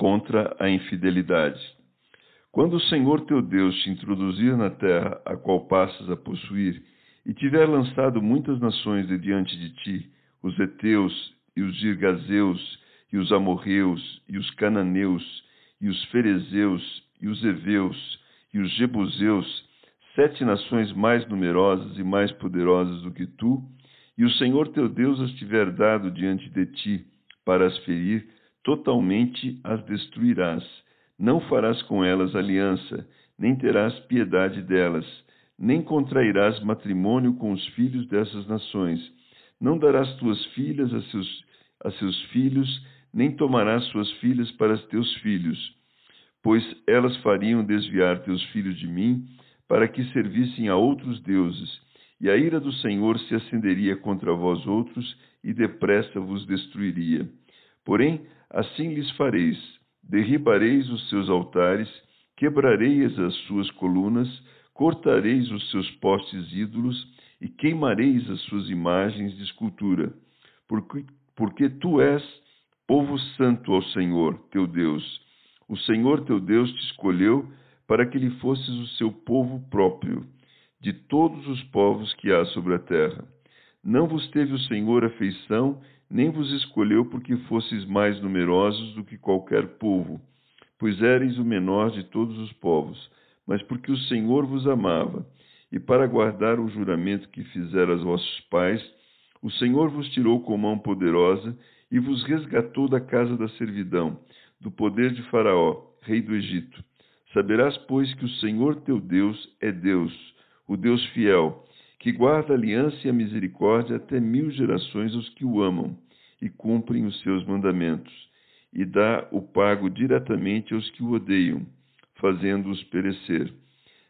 contra a infidelidade. Quando o Senhor teu Deus te introduzir na terra a qual passas a possuir, e tiver lançado muitas nações de diante de ti, os heteus e os girgazeus e os amorreus e os cananeus e os ferezeus e os heveus e os jebuseus, sete nações mais numerosas e mais poderosas do que tu, e o Senhor teu Deus as tiver dado diante de ti para as ferir, totalmente as destruirás. Não farás com elas aliança, nem terás piedade delas, nem contrairás matrimônio com os filhos dessas nações. Não darás tuas filhas a seus, a seus filhos, nem tomarás suas filhas para teus filhos, pois elas fariam desviar teus filhos de mim, para que servissem a outros deuses, e a ira do Senhor se acenderia contra vós outros, e depressa vos destruiria. Porém, assim lhes fareis: derribareis os seus altares, quebrareis as suas colunas, cortareis os seus postes ídolos e queimareis as suas imagens de escultura, porque, porque tu és povo santo ao Senhor, teu Deus. O Senhor teu Deus te escolheu para que lhe fosses o seu povo próprio, de todos os povos que há sobre a terra. Não vos teve o Senhor afeição nem vos escolheu porque fosseis mais numerosos do que qualquer povo, pois éreis o menor de todos os povos, mas porque o Senhor vos amava, e para guardar o juramento que fizera aos vossos pais, o Senhor vos tirou com mão poderosa e vos resgatou da casa da servidão, do poder de Faraó, rei do Egito. Saberás, pois, que o Senhor teu Deus é Deus, o Deus fiel, que guarda a aliança e a misericórdia até mil gerações aos que o amam e cumprem os seus mandamentos, e dá o pago diretamente aos que o odeiam, fazendo-os perecer.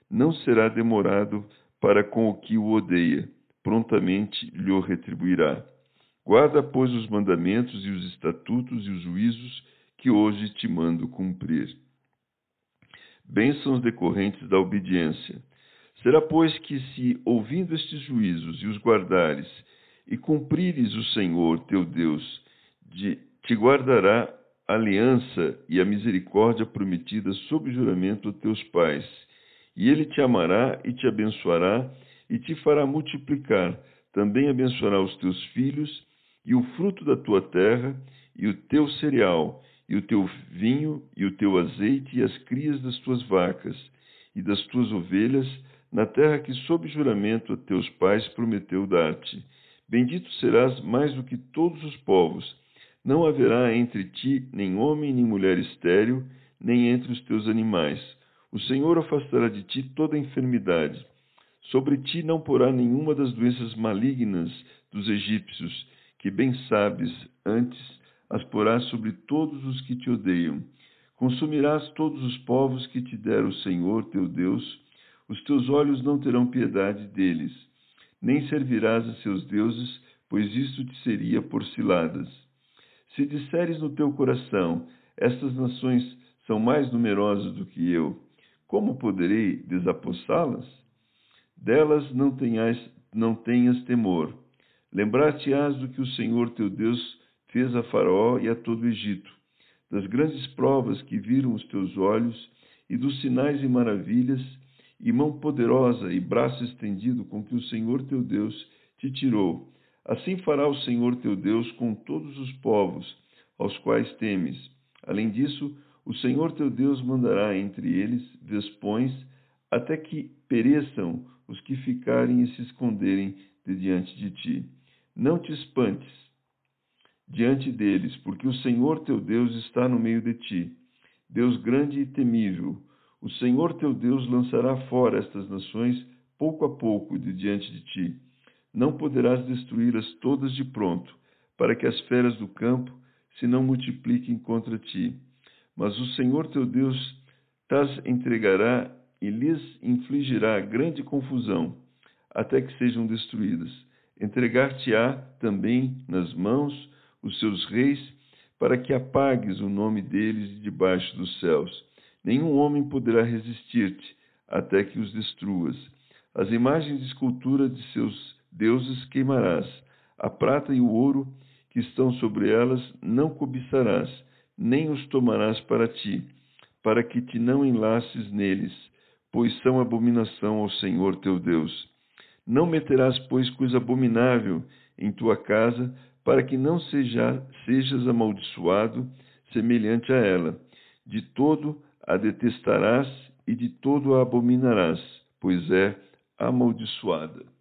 Não será demorado para com o que o odeia, prontamente lhe o retribuirá. Guarda, pois, os mandamentos e os estatutos e os juízos que hoje te mando cumprir. Bênçãos decorrentes da obediência. Será, pois, que se, ouvindo estes juízos e os guardares, e cumprires o Senhor teu Deus, de, te guardará a aliança e a misericórdia prometida sob juramento a teus pais, e ele te amará e te abençoará e te fará multiplicar. Também abençoará os teus filhos e o fruto da tua terra e o teu cereal e o teu vinho e o teu azeite e as crias das tuas vacas e das tuas ovelhas na terra que, sob juramento a teus pais, prometeu dar-te. Bendito serás mais do que todos os povos. Não haverá entre ti nem homem nem mulher estéril, nem entre os teus animais. O Senhor afastará de ti toda enfermidade. Sobre ti não porá nenhuma das doenças malignas dos egípcios, que bem sabes, antes as porás sobre todos os que te odeiam. Consumirás todos os povos que te der o Senhor teu Deus, os teus olhos não terão piedade deles, nem servirás a seus deuses, pois isto te seria por ciladas. Se disseres no teu coração, estas nações são mais numerosas do que eu, como poderei desapossá-las? Delas não tenhas, não tenhas temor. Lembrar-te-ás do que o Senhor teu Deus fez a Faraó e a todo o Egito, das grandes provas que viram os teus olhos e dos sinais e maravilhas e mão poderosa e braço estendido com que o Senhor teu Deus te tirou. Assim fará o Senhor teu Deus com todos os povos aos quais temes. Além disso, o Senhor teu Deus mandará entre eles vespões até que pereçam os que ficarem e se esconderem de diante de ti. Não te espantes diante deles, porque o Senhor teu Deus está no meio de ti, Deus grande e temível, o Senhor teu Deus lançará fora estas nações pouco a pouco de diante de ti. Não poderás destruí-las todas de pronto, para que as feras do campo se não multipliquem contra ti. Mas o Senhor teu Deus tas entregará e lhes infligirá grande confusão, até que sejam destruídas. Entregar-te-á também nas mãos os seus reis, para que apagues o nome deles debaixo dos céus. Nenhum homem poderá resistir-te, até que os destruas. As imagens de escultura de seus deuses queimarás. A prata e o ouro que estão sobre elas não cobiçarás, nem os tomarás para ti, para que te não enlaces neles, pois são abominação ao Senhor teu Deus. Não meterás, pois, coisa abominável em tua casa, para que não seja, sejas amaldiçoado semelhante a ela. De todo a detestarás e de todo a abominarás, pois é amaldiçoada.